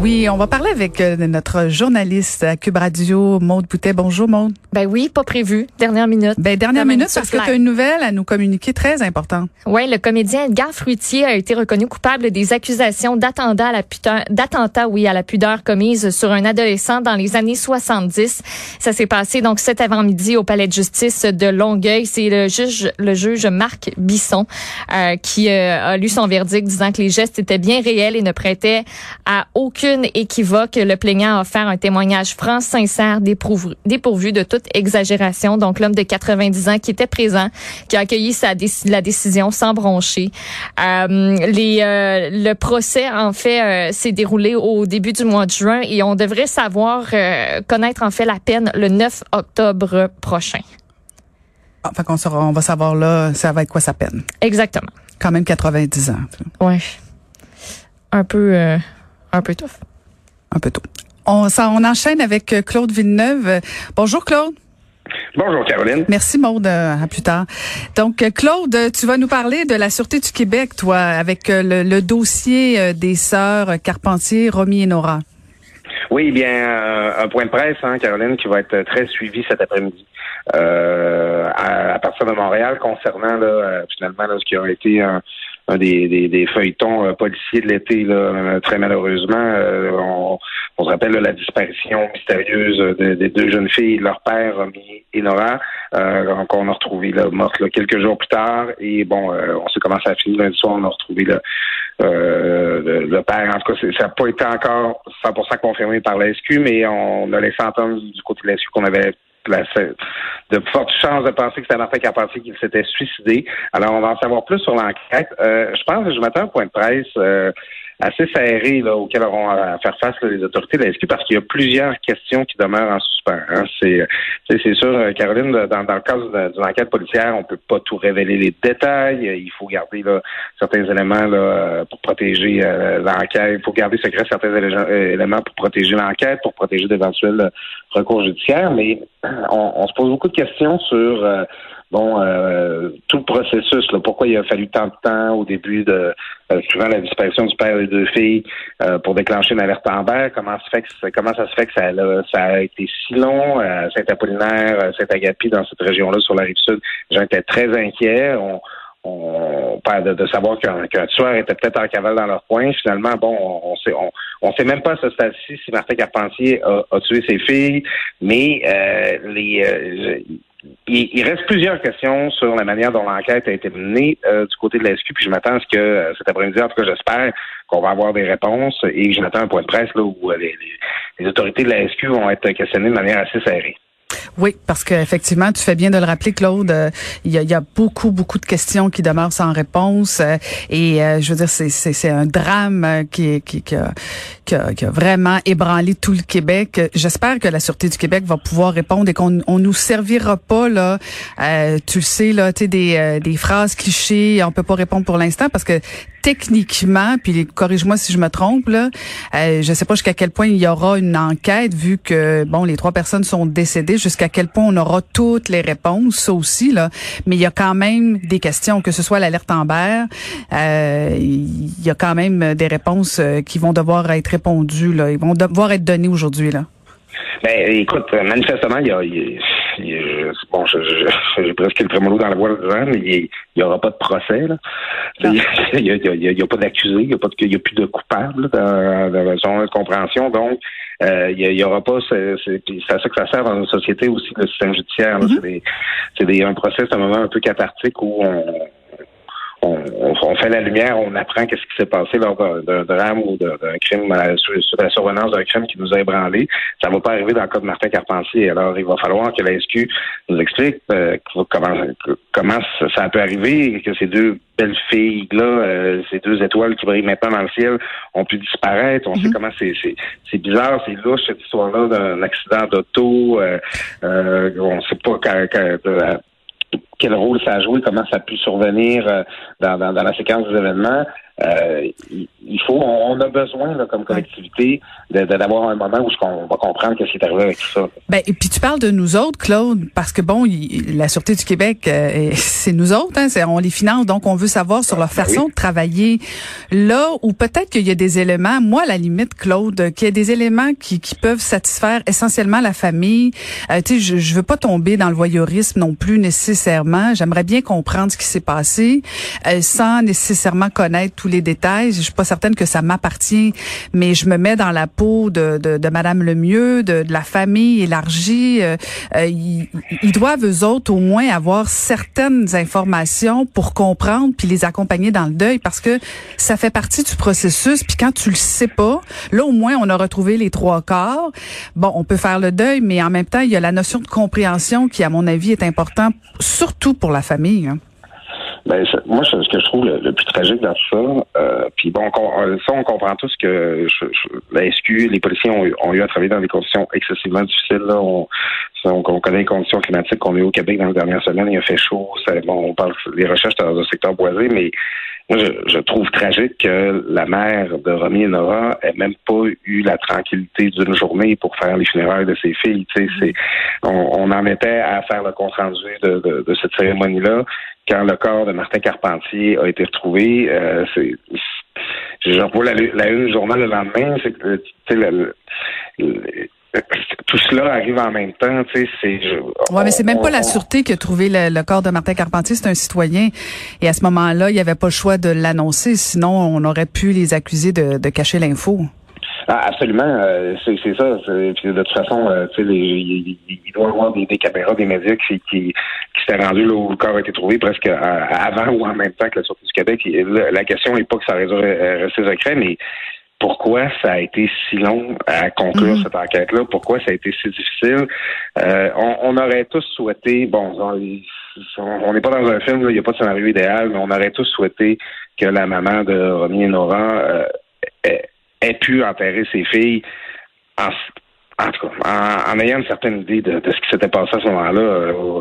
Oui, on va parler avec euh, notre journaliste à Cube Radio, Maude Boutet. Bonjour, Maude. Ben oui, pas prévu. Dernière minute. Ben, dernière minute parce que tu as une nouvelle à nous communiquer très importante. Oui, le comédien Edgar Fruitier a été reconnu coupable des accusations d'attentat à la pudeur, d'attentat, oui, à la pudeur commise sur un adolescent dans les années 70. Ça s'est passé donc cet avant-midi au palais de justice de Longueuil. C'est le juge, le juge Marc Bisson euh, qui euh, a lu son verdict disant que les gestes étaient bien réels et ne prêtaient à aucune équivoque. Le plaignant a offert un témoignage franc, sincère, dépourvu, dépourvu de toute exagération. Donc, l'homme de 90 ans qui était présent, qui a accueilli sa la décision sans broncher. Euh, les, euh, le procès, en fait, euh, s'est déroulé au début du mois de juin et on devrait savoir connaître, en fait, la peine le 9 octobre prochain. Enfin, qu'on saura, on va savoir là, ça va être quoi sa peine. Exactement. Quand même 90 ans. Ouais. Un peu, un peu tough. Un peu tôt. On, ça, on enchaîne avec euh, Claude Villeneuve. Bonjour, Claude. Bonjour Caroline. Merci Maude, euh, à plus tard. Donc euh, Claude, tu vas nous parler de la Sûreté du Québec, toi, avec le, le dossier des sœurs Carpentier, Romy et Nora. Oui, bien, euh, un point de presse, hein, Caroline, qui va être très suivi cet après-midi euh, à, à partir de Montréal concernant là, euh, finalement là, ce qui a été un, un des, des, des feuilletons euh, policiers de l'été, euh, très malheureusement. Euh, on, on se rappelle là, la disparition mystérieuse de- des deux jeunes filles, leur père, Romy et Nora, euh, qu'on a retrouvé là, morte là, quelques jours plus tard. Et bon, euh, on sait comment ça a fini lundi soir, on a retrouvé là, euh, le, le père. En tout cas, ça n'a pas été encore 100% confirmé par la SQ, mais on a laissé entendre du côté de la SQ qu'on avait de fortes chances de penser que c'était Martin qui s'était suicidé. Alors, on va en savoir plus sur l'enquête. Euh, je pense que je m'attends un point de presse euh, assez serré là, auquel auront à faire face là, les autorités de la SQ parce qu'il y a plusieurs questions qui demeurent en suspens. hein. C'est, c'est c'est sûr, euh, Caroline, dans, le cadre d'une enquête policière, on peut pas tout révéler les détails. Euh, Il faut garder là, certains éléments là, euh, pour protéger euh, l'enquête. Il faut garder secret certains élé- euh, éléments pour protéger l'enquête, pour protéger d'éventuels euh, recours judiciaires. Mais on, on se pose beaucoup de questions sur euh, bon euh, tout le processus. Là, pourquoi il a fallu tant de temps au début de euh, suivant la disparition du père des deux filles euh, pour déclencher une alerte Amber? Comment se fait que ça- comment ça se fait que ça, a- ça a été si long euh, Saint-Apollinaire, euh, Saint-Agapi dans cette région-là sur la rive sud? Les gens étaient très inquiets. On, on parle de, de savoir qu'un qu'un tueur était peut-être en cavale dans leur coin. Finalement, bon, on, on sait on, on sait même pas à ce stade-ci si Martin Carpentier a, a tué ses filles, mais euh, les euh, il, reste plusieurs questions sur la manière dont l'enquête a été menée euh, du côté de la SQ, puis je m'attends à ce que euh, cet après-midi, en tout cas j'espère qu'on va avoir des réponses et je m'attends à un point de presse là, où euh, les- les autorités de la SQ vont être questionnées de manière assez serrée. Oui, parce qu'effectivement, tu fais bien de le rappeler, Claude. euh, Il y, y a beaucoup, beaucoup de questions qui demeurent sans réponse. euh, et euh, je veux dire, c'est, un drame euh, qui, qui, qui, a, qui, a, qui a vraiment ébranlé tout le Québec. J'espère que la Sûreté du Québec va pouvoir répondre et qu'on on nous servira pas, là, euh, tu le sais, là, des, des phrases clichés. On peut pas répondre pour l'instant parce que techniquement, puis corrige-moi si je me trompe, là, euh, je sais pas jusqu'à quel point il y aura une enquête vu que, bon, les trois personnes sont décédées, jusqu'à quel point on aura toutes les réponses, ça aussi, là. Mais il y a quand même des questions, que ce soit l'alerte Amber, euh, il y a quand même des réponses euh, qui vont devoir être répondues, là. Ils vont devoir être données aujourd'hui, là. Ben, écoute, euh, manifestement, il y a, y y a- bon, je- je- j'ai presque le trémolo dans la voix de disant, mais il n'y aura pas de procès. Là. Il n'y a, y a, y a- y a pas d'accusé, il n'y a, pas de- il y a plus de coupable là, dans, dans son compréhension. Donc, euh, il n'y aura pas. C'est puis à ça que ça sert dans une société aussi, le système judiciaire. C'est des- C'est des, un procès, c'est un moment un peu cathartique où on, on, on- on fait la lumière, on apprend qu'est-ce qui s'est passé lors d'un drame ou d'un crime, euh, sur, la survenance d'un crime qui nous a ébranlés. Ça ne va pas arriver dans le cas de Martin Carpentier. Alors, il va falloir que la SQ nous explique euh, comment, comment ça, peut arriver et que ces deux belles filles-là, euh, ces deux étoiles qui brillent maintenant dans le ciel, ont pu disparaître. On sait comment c'est bizarre, c'est louche cette histoire-là d'un accident d'auto. Euh, euh, on ne sait pas quand, quand- quel rôle ça a joué, comment ça a pu survenir euh, dans, dans, dans la séquence des événements. Euh, il faut, on a besoin là, comme collectivité d'avoir un moment où on va comprendre ce qui est arrivé avec tout ça. Ben, et puis tu parles de nous autres, Claude, parce que bon, la Sûreté du Québec, euh, c'est nous autres, hein, on les finance, donc on veut savoir sur leur ben façon de travailler. Là où peut-être qu'il y a des éléments, moi à la limite, Claude, qu'il y a des éléments qui, qui peuvent satisfaire essentiellement la famille. Euh, tu sais, je, je veux pas tomber dans le voyeurisme non plus nécessairement. J'aimerais bien comprendre ce qui s'est passé sans nécessairement connaître tous les détails. Je suis pas certaine que ça m'appartient, mais je me mets dans la peau de, de, de Madame Lemieux, de, de la famille élargie. Euh, euh, ils, doivent eux autres au moins avoir certaines informations pour comprendre puis les accompagner dans le deuil parce que ça fait partie du processus. Puis quand tu le sais pas, là au moins on a retrouvé les trois corps. Bon, on peut faire le deuil, mais en même temps il y a la notion de compréhension qui, à mon avis, est important, surtout pour la famille. Hein. Ben, moi, ce que je trouve le, plus tragique dans tout ça, euh, puis bon, euh, ça, on comprend tous que la SQ, les policiers ont, eu à travailler dans des conditions excessivement difficiles. Là. On, connaît les conditions climatiques qu'on a eu au Québec dans les dernières semaines. Il a fait chaud. bon, on parle des recherches dans un secteur boisé, mais moi, je, trouve tragique que la mère de Romy et Nora ait même pas eu la tranquillité d'une journée pour faire les funérailles de ses filles. Tu sais, c'est, on, en était à faire le compte rendu de, de cette cérémonie-là quand le corps de Martin Carpentier a été retrouvé, euh, c'est la, la une du journal le lendemain, c'est tout cela arrive en même temps, tu sais, c'est. Ouais, mais c'est même pas la sûreté qui a trouvé le, corps de Martin Carpentier, c'est un citoyen. Et à ce moment-là, il n'y avait pas le choix de l'annoncer, sinon on aurait pu les accuser de, de cacher l'info. Ah, absolument, euh, c'est ça. Puis de toute façon, euh, tu sais, il, doit y avoir des, caméras, des médias qui, qui, qui s'étaient rendus là où le corps a été trouvé presque euh, avant ou en même temps que la sortie du Québec. la, question n'est pas que ça aurait resté secret, mais pourquoi ça a été si long à conclure mm-hmm. cette enquête-là? Pourquoi ça a été si difficile? on, aurait tous souhaité, bon, on n'est pas dans un film, il n'y a pas de scénario idéal, mais on aurait tous souhaité que la maman de Romy et Nora ait pu enterrer ses filles en, en tout cas, en, ayant une certaine idée de, ce qui s'était passé à ce moment-là. Euh,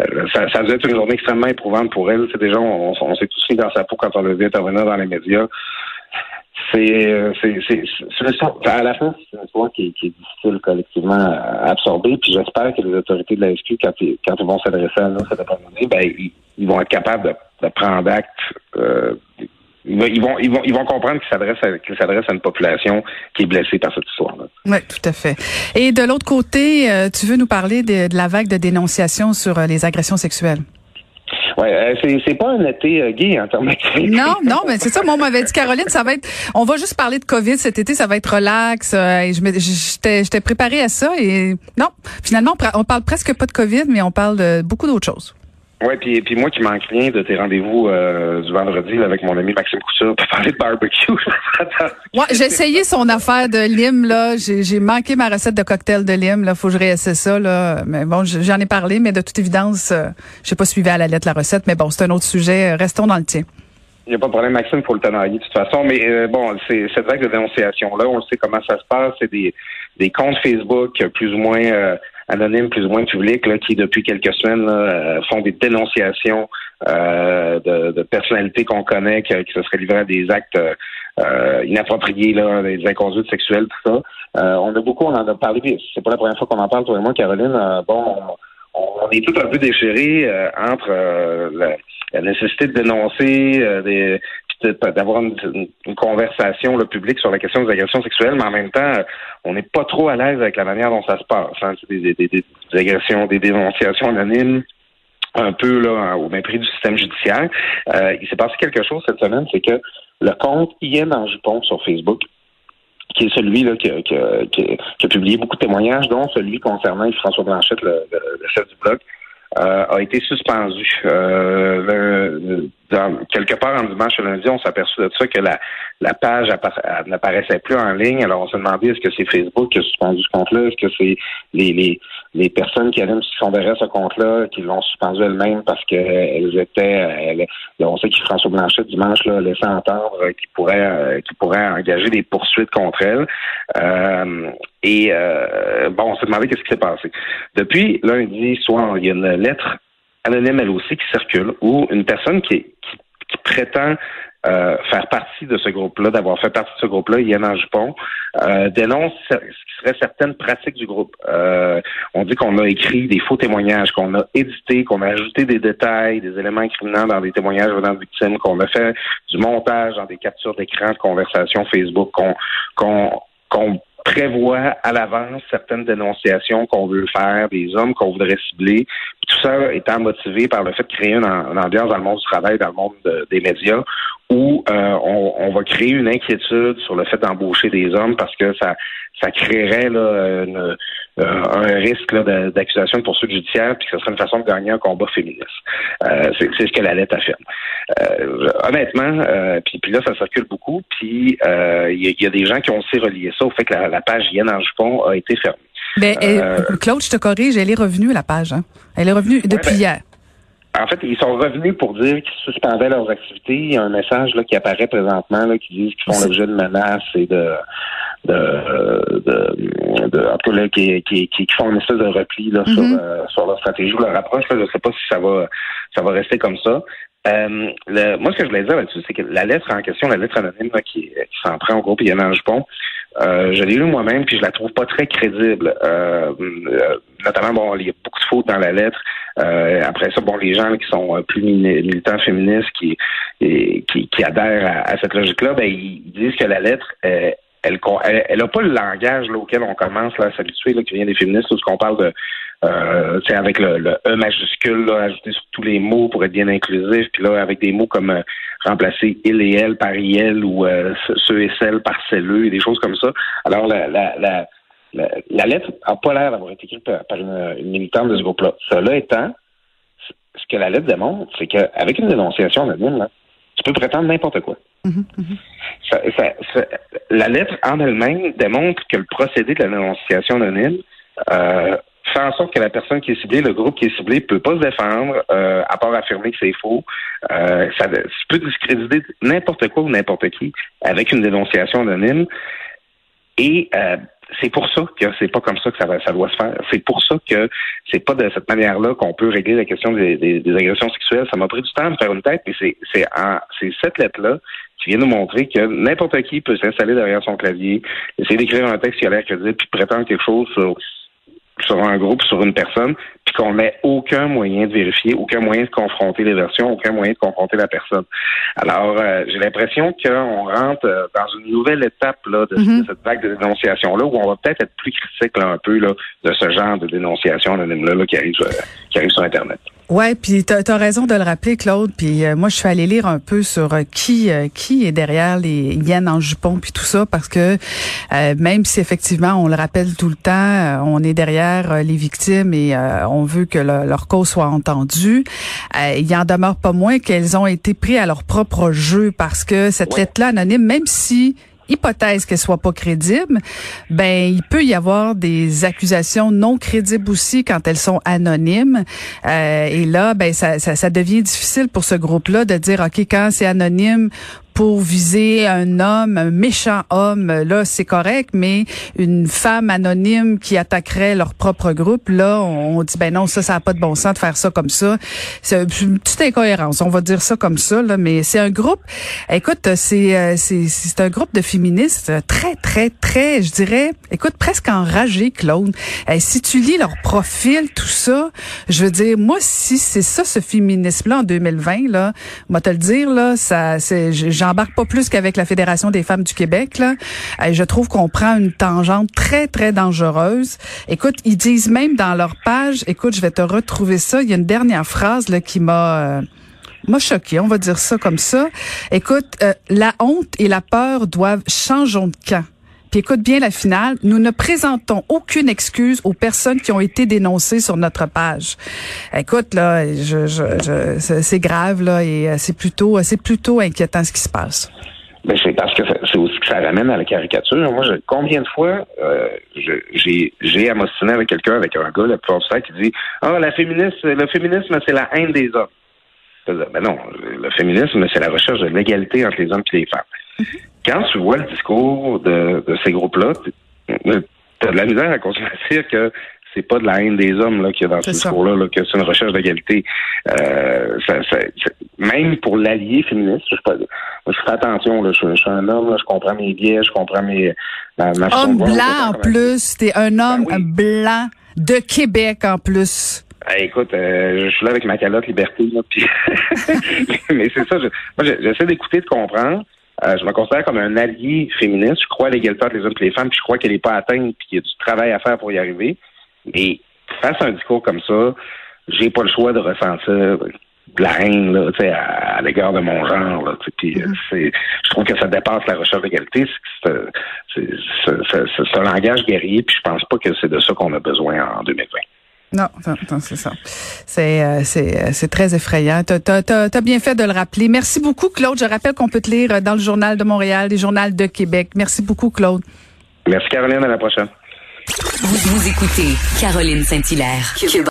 euh, ça, ça devait être une journée extrêmement éprouvante pour elle. C'est déjà, on, s'est tous mis dans sa peau quand on l'a vu intervenir dans les médias. C'est, euh, c'est, c'est, à la fin, c'est une histoire qui, est difficile collectivement à absorber. Puis j'espère que les autorités de la SQ, quand, ils, vont s'adresser à nous cet après-midi, ben, ils, vont être capables de, de prendre acte euh, ils vont, ils vont, ils vont comprendre qu'ils s'adressent à, s'adresse à une population qui est blessée par cette histoire-là. Oui, tout à fait. Et de l'autre côté, euh, tu veux nous parler de, la vague de dénonciation sur euh, les agressions sexuelles? Oui, euh, c'est, pas un été gay en termes Non, non, mais c'est ça. Moi, on m'avait dit, Caroline, ça va être. On va juste parler de COVID cet été, ça va être relax. et je j'étais, j'étais préparée à ça. Et non, finalement, on, on parle presque pas de COVID, mais on parle de beaucoup d'autres choses. Oui, puis, puis moi qui manque rien de tes rendez-vous euh, du vendredi avec mon ami Maxime Couture pour parler de barbecue. ouais, j'ai essayé son affaire de lime, là. J'ai manqué ma recette de cocktail de lime, là. Faut que je réessaie ça, là. Mais bon, j'en ai parlé, mais de toute évidence, euh, j'ai pas suivi à la lettre la recette. Mais bon, c'est un autre sujet. Restons dans le tien. Il n'y a pas de problème, Maxime, pour le tenailler de toute façon. Mais euh, bon, c'est cette vague de dénonciation-là, on sait comment ça se passe. C'est des, des comptes Facebook plus ou moins anonymes plus ou moins publics là, qui, depuis quelques semaines, euh, font des dénonciations euh, de, personnalités qu'on connaît qui, se seraient livrées à des actes euh, inappropriés, là, des inconduites sexuelles, tout ça. on a beaucoup, on en a parlé, c'est pas la première fois qu'on en parle, toi et moi, Caroline. bon, on, est tout un peu déchirés entre la, la, nécessité de dénoncer des, d'avoir une, conversation le public sur la question des agressions sexuelles, mais en même temps, on n'est pas trop à l'aise avec la manière dont ça se passe. Hein. Des, agressions, des dénonciations anonymes un peu là au mépris du système judiciaire. Euh, il s'est passé quelque chose cette semaine, c'est que le compte IN en jupon sur Facebook, qui est celui là, qui, a publié beaucoup de témoignages, dont celui concernant François Blanchette, le, chef du blog, euh, a été suspendu. Euh, quelque part en dimanche et lundi, on s'aperçut de ça que la, la page n'apparaissait plus en ligne. Alors on s'est demandé est-ce que c'est Facebook qui a suspendu ce compte-là, est-ce que c'est les, les, les personnes qui allaient sont derrière ce compte-là qui l'ont suspendu elles-mêmes parce qu'elles étaient on sait que François Blanchet dimanche là laissé entendre qu'il pourrait euh, qu'il pourrait engager des poursuites contre elle. Euh, et euh, bon, on s'est demandé qu'est-ce qui s'est passé. Depuis lundi soir, il y a une lettre anonyme elle aussi qui circule où une personne qui, qui, prétend euh, faire partie de ce groupe-là, d'avoir fait partie de ce groupe-là, Yann Jupon, euh, dénonce ce qui serait certaines pratiques du groupe. Euh, on dit qu'on a écrit des faux témoignages, qu'on a édité, qu'on a ajouté des détails, des éléments incriminants dans des témoignages venant de victimes, qu'on a fait du montage dans des captures d'écran de conversations Facebook, qu'on qu'on qu'on prévoit à l'avance certaines dénonciations qu'on veut faire, des hommes qu'on voudrait cibler. tout ça étant motivé par le fait de créer une, ambiance dans le monde du travail, dans le monde des médias, où euh, on, va créer une inquiétude sur le fait d'embaucher des hommes parce que ça, ça créerait là, une, euh, un risque d'accusation de poursuite judiciaire, puis que ce serait une façon de gagner un combat féministe. Euh, c'est ce que la lettre affirme. Euh, honnêtement, puis, puis là, ça circule beaucoup, puis il y, a des gens qui ont aussi relié ça au fait que la, page Yen en jupon a été fermée. Mais Claude, je te corrige, elle est revenue la page. Hein? Elle est revenue depuis ben, hier. En fait, ils sont revenus pour dire qu'ils suspendaient leurs activités. Il y a un message là, qui apparaît présentement là, qui dit qu'ils font l'objet de menaces et de de, de, de en tout cas, qui, qui, qui, font une espèce de repli là, sur, mm-hmm. euh, sur leur stratégie ou leur approche. Là, je ne sais pas si ça va ça va rester comme ça. Euh, le, moi, ce que je voulais dire là-dessus, c'est que la lettre en question, la lettre anonyme là, qui, qui s'en prend au groupe Yann Jupon, euh, je l'ai lu moi-même, puis je la trouve pas très crédible. Euh, euh, notamment, bon, il y a beaucoup de fautes dans la lettre. Euh, après ça, bon, les gens qui sont plus militants féministes, qui, qui, qui adhèrent à, cette logique-là, ben, ils disent que la lettre, elle, elle, a pas le langage là, auquel on commence là, à s'habituer, qui vient des féministes, où qu'on parle de euh, avec le, E majuscule, là, ajouté sur tous les mots pour être bien inclusif, puis là, avec des mots comme euh, remplacer il et elle par il ou euh, ceux et celles par celleux, et des choses comme ça. Alors, la, la, la, la, lettre n'a pas l'air d'avoir été écrite par, une, militante de ce groupe-là. Cela étant, ce que la lettre démontre, c'est qu'avec une dénonciation anonyme, là, tu peux prétendre n'importe quoi. Mm-hmm, mm-hmm. la lettre en elle-même démontre que le procédé de la dénonciation anonyme euh, fait en sorte que la personne qui est ciblée, le groupe qui est ciblé, peut pas se défendre, euh, à part affirmer que c'est faux. Euh, ça, peut discréditer n'importe quoi ou n'importe qui avec une dénonciation anonyme. Et euh, c'est pour ça que c'est pas comme ça que ça, va, ça doit se faire. C'est pour ça que c'est pas de cette manière-là qu'on peut régler la question des, des, agressions sexuelles. Ça m'a pris du temps de faire une tête, mais c'est c'est cette lettre-là qui vient nous montrer que n'importe qui peut s'installer derrière son clavier, essayer d'écrire un texte qui a l'air crédible, puis prétendre quelque chose sur sur un groupe, sur une personne, puis qu'on n'ait aucun moyen de vérifier, aucun moyen de confronter les versions, aucun moyen de confronter la personne. Alors, euh, j'ai l'impression qu'on rentre euh, dans une nouvelle étape là, de, mm-hmm. cette vague de dénonciation-là, où on va peut-être être plus critique là, un peu là, de ce genre de dénonciation anonyme-là qui, arrive, euh, qui arrive sur Internet. Ouais, puis tu as, raison de le rappeler, Claude. Puis moi, je suis allée lire un peu sur qui qui est derrière les Yann en jupon puis tout ça, parce que même si effectivement on le rappelle tout le temps, on est derrière les victimes et on veut que leur cause soit entendue. Euh, il en demeure pas moins qu'elles ont été prises à leur propre jeu parce que cette lettre-là anonyme, même si hypothèse qu'elle soit pas crédible, ben il peut y avoir des accusations non crédibles aussi quand elles sont anonymes. Euh, et là, ben ça, ça, ça, devient difficile pour ce groupe-là de dire ok quand c'est anonyme, pour viser un homme, un méchant homme, là, c'est correct, mais une femme anonyme qui attaquerait leur propre groupe, là, on, dit, ben non, ça, ça n'a pas de bon sens de faire ça comme ça. C'est une petite incohérence, on va dire ça comme ça, là, mais c'est un groupe, écoute, c'est, euh, c'est, un groupe de féministes très, très, très, je dirais, écoute, presque enragé, Claude. Eh, si tu lis leur profil, tout ça, je veux dire, moi, si c'est ça, ce féminisme-là en 2020, là, moi te le dire, là, ça, c'est, j'embarque pas plus qu'avec la Fédération des femmes du Québec. Là. je trouve qu'on prend une tangente très, très dangereuse. Écoute, ils disent même dans leur page, écoute, je vais te retrouver ça. Il y a une dernière phrase qui m'a... Euh, m'a choqué, on va dire ça comme ça. Écoute, euh, la honte et la peur doivent changer de camp écoute bien la finale. Nous ne présentons aucune excuse aux personnes qui ont été dénoncées sur notre page. Écoute, là, je, c'est grave, là, et euh, c'est plutôt, c'est plutôt inquiétant ce qui se passe. Mais c'est parce que c'est aussi que ça ramène à la caricature. Moi, je, combien de fois euh, j'ai à avec quelqu'un, avec un gars, le du qui dit Ah, la féministe, le féminisme, c'est la haine des hommes. Ben non, le féminisme, c'est la recherche de l'égalité entre les hommes et les femmes. Mm-hmm quand tu vois le discours de, ces groupes-là, tu as de la misère à continuer à dire que c'est pas de la haine des hommes là qu'il y a dans ce discours-là, là, que c'est une recherche d'égalité. Euh, ça, ça, même pour l'allié féministe, je, je, fais attention. Là, je, suis un homme, là, je comprends mes biais, je comprends mes. Ma, homme blanc en plus, t'es un ben homme blanc de Québec en plus. écoute, euh, je suis là avec ma calotte liberté, là, puis mais c'est ça. moi, j'essaie d'écouter, de comprendre. Euh, je me considère comme un allié féministe. Je crois à l'égalité entre les hommes et les femmes, puis je crois qu'elle n'est pas atteinte, puis qu'il y a du travail à faire pour y arriver. Mais face à un discours comme ça, j'ai pas le choix de ressentir de la haine là, à, à l'égard de mon genre. Là, puis, mm-hmm. je trouve que ça dépasse la recherche d'égalité. C'est, c'est, un langage guerrier, puis je pense pas que c'est de ça qu'on a besoin en 2020. Non, non, c'est ça. C'est euh, c'est euh, c'est très effrayant. Tu as, bien fait de le rappeler. Merci beaucoup, Claude. Je rappelle qu'on peut te lire dans le Journal de Montréal, les journaux de Québec. Merci beaucoup, Claude. Merci, Caroline. À la prochaine. Vous, vous écoutez Caroline Saint-Hilaire.